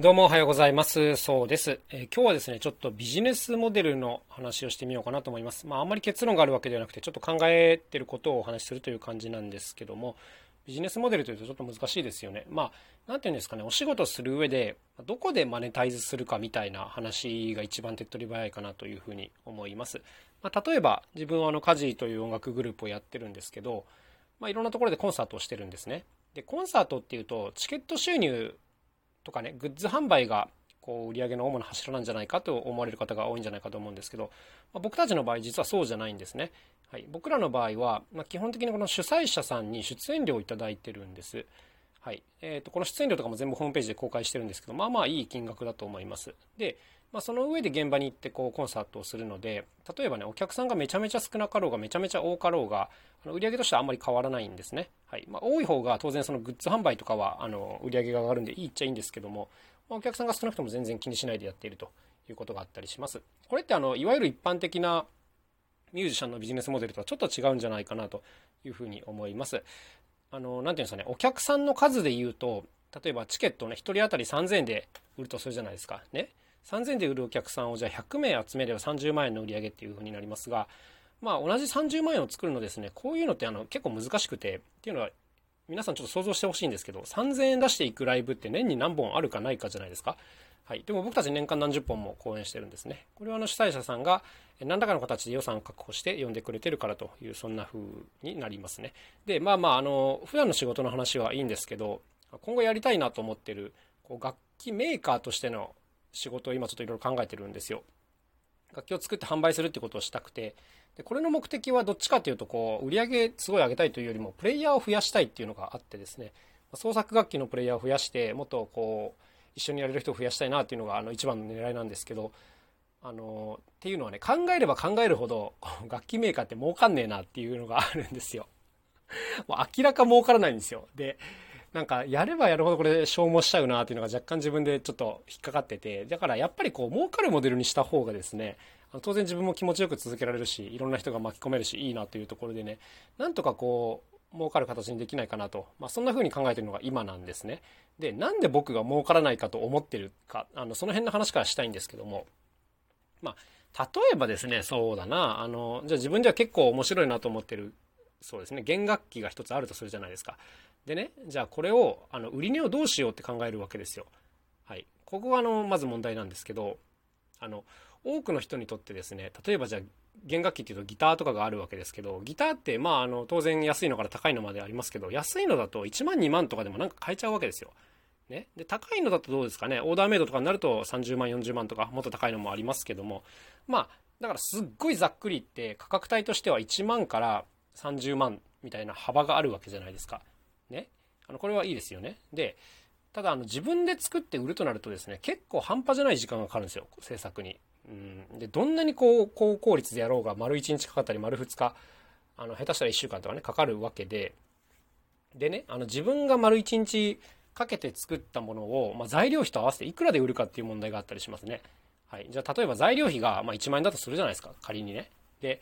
どうもおはようございます。そうです、えー、今日はですね、ちょっとビジネスモデルの話をしてみようかなと思います。まあ、あんまり結論があるわけではなくて、ちょっと考えてることをお話しするという感じなんですけども、ビジネスモデルというとちょっと難しいですよね。まあ、なんていうんですかね、お仕事する上で、どこでマネタイズするかみたいな話が一番手っ取り早いかなというふうに思います。まあ、例えば、自分はあの、カジーという音楽グループをやってるんですけど、まあ、いろんなところでコンサートをしてるんですね。で、コンサートっていうと、チケット収入とかね、グッズ販売がこう売上の主な柱なんじゃないかと思われる方が多いんじゃないかと思うんですけど、まあ、僕たちの場合実はそうじゃないんですね。はい、僕らの場合は、まあ、基本的にこの主催者さんに出演料を頂いてるんです。はいえーと、この出演料とかも全部ホームページで公開してるんですけどまあまあいい金額だと思います。で、まあ、その上で現場に行ってこうコンサートをするので例えばねお客さんがめちゃめちゃ少なかろうがめちゃめちゃ多かろうがあの売り上げとしてはあんまり変わらないんですね。はいまあ、多い方が当然そのグッズ販売とかはあの売り上げが上がるんでいいっちゃいいんですけどもお客さんが少なくとも全然気にしないでやっているということがあったりします。これってあのいわゆる一般的なミュージシャンのビジネスモデルとはちょっと違うんじゃないかなというふうに思います。あの、なんていうんですかね、お客さんの数で言うと、例えばチケットをね、1人当たり3000円で売るとするじゃないですか。ね。3000円で売るお客さんをじゃあ100名集めれば30万円の売り上げっていうふうになりますが、まあ同じ30万円を作るのですね、こういうのってあの結構難しくて、っていうのは皆さんちょっと想像してほしいんですけど、3000円出していくライブって年に何本あるかないかじゃないですか。はい。でも僕たち年間何十本も講演してるんですね。これはあの主催者さんが何らかの形で予算を確保して呼んでくれてるからという、そんな風になりますね。で、まあまあ、あの、普段の仕事の話はいいんですけど、今後やりたいなと思ってる、こう楽器メーカーとしての仕事を今ちょっといろいろ考えてるんですよ。楽器を作って販売するってことをしたくて、でこれの目的はどっちかっていうとこう売り上げすごい上げたいというよりもプレイヤーを増やしたいっていうのがあってですね創作楽器のプレイヤーを増やしてもっとこう一緒にやれる人を増やしたいなっていうのがあの一番の狙いなんですけどあのっていうのはね考えれば考えるほど楽器メーカーって儲かんねえなっていうのがあるんですよ。もう明らか儲からないんですよ。でなんかやればやるほどこれ消耗しちゃうなっていうのが若干自分でちょっと引っかかっててだからやっぱりこう儲かるモデルにした方がですね当然自分も気持ちよく続けられるしいろんな人が巻き込めるしいいなというところでねなんとかこう儲かる形にできないかなと、まあ、そんな風に考えてるのが今なんですね。でなんで僕が儲からないかと思ってるかあのその辺の話からしたいんですけども。まあ例えばですねそうだな。あのじゃあ自分では結構面白いなと思ってるそうですね。弦楽器が一つあるとするじゃないですか。でねじゃあこれをあの売り値をどうしようって考えるわけですよ。はい。ここがあのまず問題なんですけどあの多くの人にとってですね例えばじゃあ弦楽器っていうとギターとかがあるわけですけどギターってまああの当然安いのから高いのまでありますけど安いのだと1万2万とかでもなんか買えちゃうわけですよ。ね、で高いのだとどうですかね？オーダーメイドとかになると30万40万とかもっと高いのもありますけどもまあだからすっごいざっくり言って価格帯としては1万から30万みたいな幅があるわけじゃないですか。ね？あのこれはいいですよね。でただあの自分で作って売るとなるとですね結構半端じゃない時間がかかるんですよ制作に。うん、でどんなにこう高効率でやろうが丸1日かかったり丸2日あの下手したら1週間とかねかかるわけででねあの自分が丸1日かけて作ったものを、まあ、材料費と合わせていくらで売るかっていう問題があったりしますね。はい、じゃあ例えば材料費がま1万円だとするじゃないですか仮にね。で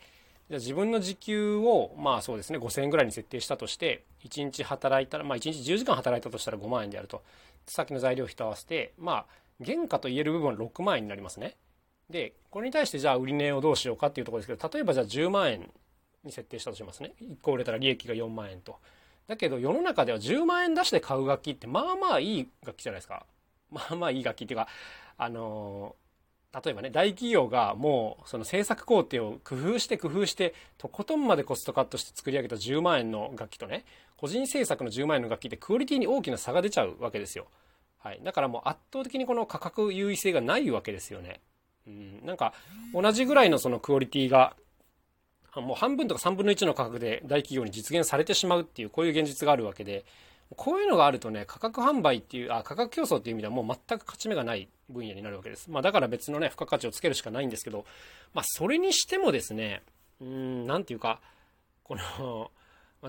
じゃあ自分の時給をまあそうですね5000円ぐらいに設定したとして1日働いたらまあ1日10時間働いたとしたら5万円であるとさっきの材料費と合わせてまあ原価と言える部分は6万円になりますね。で、これに対してじゃあ売値をどうしようかっていうところですけど、例えばじゃあ10万円に設定したとしますね。1個売れたら利益が4万円と。だけど世の中では10万円出して買う楽器ってまあまあいい楽器じゃないですか。まあまあいい楽器っていうか、あの例えばね、大企業がもうその制作工程を工夫して工夫して、とことんまでコストカットして作り上げた10万円の楽器とね、個人制作の10万円の楽器ってクオリティに大きな差が出ちゃうわけですよ。はい。だからもう圧倒的にこの価格優位性がないわけですよね。うん、なんか同じぐらいのそのクオリティがもう半分とか3分の1の価格で大企業に実現されてしまうっていうこういう現実があるわけでこういうのがあるとね価格販売っていうあ価格競争っていう意味ではもう全く勝ち目がない分野になるわけです、まあ、だから別のね付加価値をつけるしかないんですけど、まあ、それにしてもですねうん何て言うかこの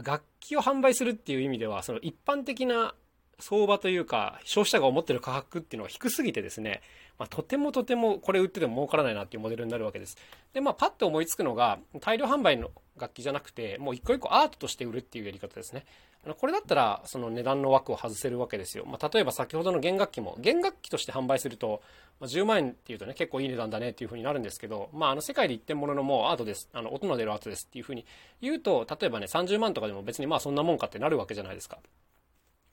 楽器を販売するっていう意味ではその一般的な相場というか、消費者が思ってる価格っていうのが低すぎてですね、まあ、とてもとてもこれ売ってても儲からないなっていうモデルになるわけです。で、まあ、パッと思いつくのが、大量販売の楽器じゃなくて、もう一個一個アートとして売るっていうやり方ですね。これだったら、その値段の枠を外せるわけですよ。まあ、例えば先ほどの弦楽器も、弦楽器として販売すると、まあ、10万円っていうとね、結構いい値段だねっていうふうになるんですけど、まあ、あの世界で一点物のもうアートです。あの、音の出るアートですっていうふうに言うと、例えばね、30万とかでも別にまあそんなもんかってなるわけじゃないですか。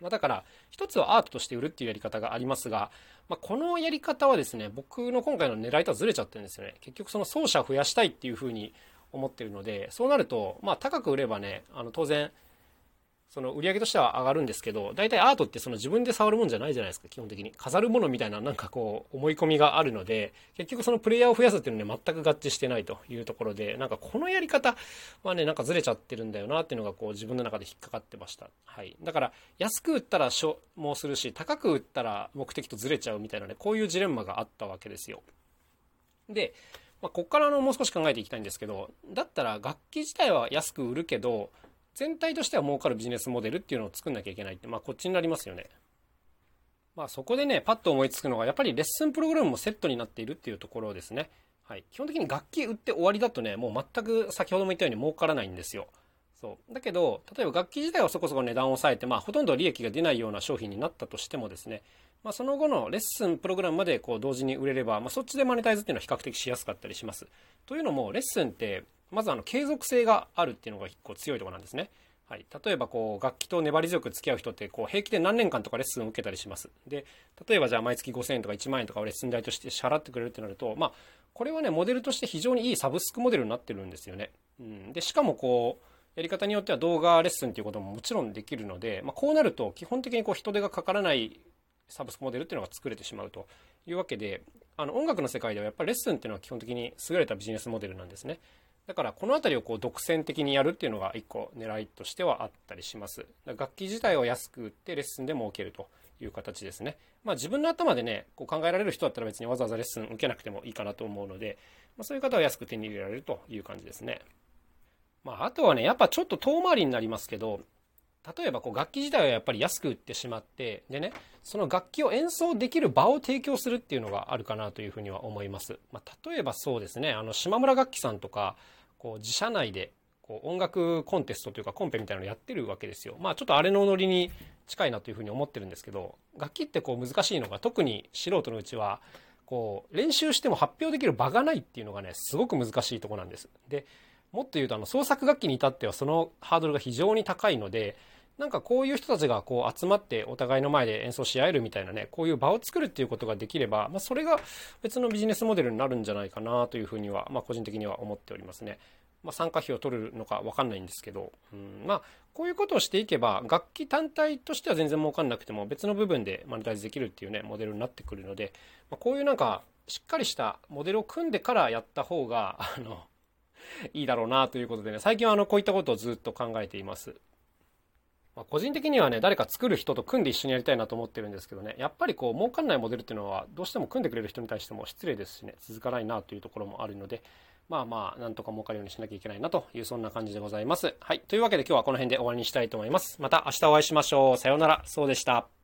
まあ、だから、一つはアートとして売るっていうやり方がありますが、まあ、このやり方はですね、僕の今回の狙いとはずれちゃってるんですよね。結局その奏者増やしたいっていうふうに思ってるので、そうなると、まあ、高く売ればね、あの、当然、その売り上げとしては上がるんですけど、大体アートってその自分で触るもんじゃないじゃないですか、基本的に。飾るものみたいななんかこう思い込みがあるので、結局そのプレイヤーを増やすっていうのに全く合致してないというところで、なんかこのやり方はね、なんかずれちゃってるんだよなっていうのがこう自分の中で引っかかってました。はい。だから安く売ったら消耗するし、高く売ったら目的とずれちゃうみたいなね、こういうジレンマがあったわけですよ。で、まあ、こっからのもう少し考えていきたいんですけど、だったら楽器自体は安く売るけど、全体としては儲かるビジネスモデルっていうのを作んなきゃいけないって、まあこっちになりますよね。まあそこでね、パッと思いつくのが、やっぱりレッスンプログラムもセットになっているっていうところですね。はい。基本的に楽器売って終わりだとね、もう全く先ほども言ったように儲からないんですよ。そう。だけど、例えば楽器自体はそこそこ値段を抑えて、まあほとんど利益が出ないような商品になったとしてもですね、まあその後のレッスンプログラムまでこう同時に売れれば、まあそっちでマネタイズっていうのは比較的しやすかったりします。というのも、レッスンって、まずあの継続性があるっていうのが結構強いとこなんですね。はい、例えばこう楽器と粘り強く付き合う人ってこう平気で何年間とかレッスンを受けたりします。で例えばじゃあ毎月5000円とか1万円とかをレッスン代として支払ってくれるってなると、まあ、これはねモデルとして非常にいいサブスクモデルになってるんですよね。うん、でしかもこうやり方によっては動画レッスンっていうことももちろんできるので、まあ、こうなると基本的にこう人手がかからないサブスクモデルっていうのが作れてしまうというわけであの音楽の世界ではやっぱりレッスンっていうのは基本的に優れたビジネスモデルなんですね。だからこの辺りをこう独占的にやるっていうのが一個狙いとしてはあったりします。楽器自体を安く売ってレッスンで儲けるという形ですね。まあ自分の頭でね、こう考えられる人だったら別にわざわざレッスン受けなくてもいいかなと思うので、まあ、そういう方は安く手に入れられるという感じですね。まああとはね、やっぱちょっと遠回りになりますけど、例えばこう楽器自体はやっぱり安く売ってしまってでねその楽器を演奏できる場を提供するっていうのがあるかなというふうには思います、まあ、例えばそうですねあの島村楽器さんとかこう自社内でこう音楽コンテストというかコンペみたいなのをやってるわけですよ。まあちょっとあれのノリに近いなというふうに思ってるんですけど楽器ってこう難しいのが特に素人のうちはこう練習しても発表できる場がないっていうのがねすごく難しいとこなんです。でもっと言うとあの創作楽器に至ってはそのハードルが非常に高いのでなんかこういう人たちがこう集まってお互いの前で演奏し合えるみたいなね、こういう場を作るっていうことができれば、まあ、それが別のビジネスモデルになるんじゃないかなというふうには、まあ、個人的には思っておりますね。まあ、参加費を取るのか分かんないんですけど、うん、まあ、こういうことをしていけば、楽器単体としては全然儲かんなくても、別の部分でマネタイズできるっていうね、モデルになってくるので、まあ、こういうなんか、しっかりしたモデルを組んでからやった方が、あの、いいだろうなということでね、最近はあの、こういったことをずっと考えています。まあ、個人的にはね、誰か作る人と組んで一緒にやりたいなと思ってるんですけどね、やっぱりこう、儲かんないモデルっていうのは、どうしても組んでくれる人に対しても失礼ですしね、続かないなというところもあるので、まあまあ、なんとか儲かるようにしなきゃいけないなという、そんな感じでございます。はい。というわけで今日はこの辺で終わりにしたいと思います。また明日お会いしましょう。さようなら。そうでした。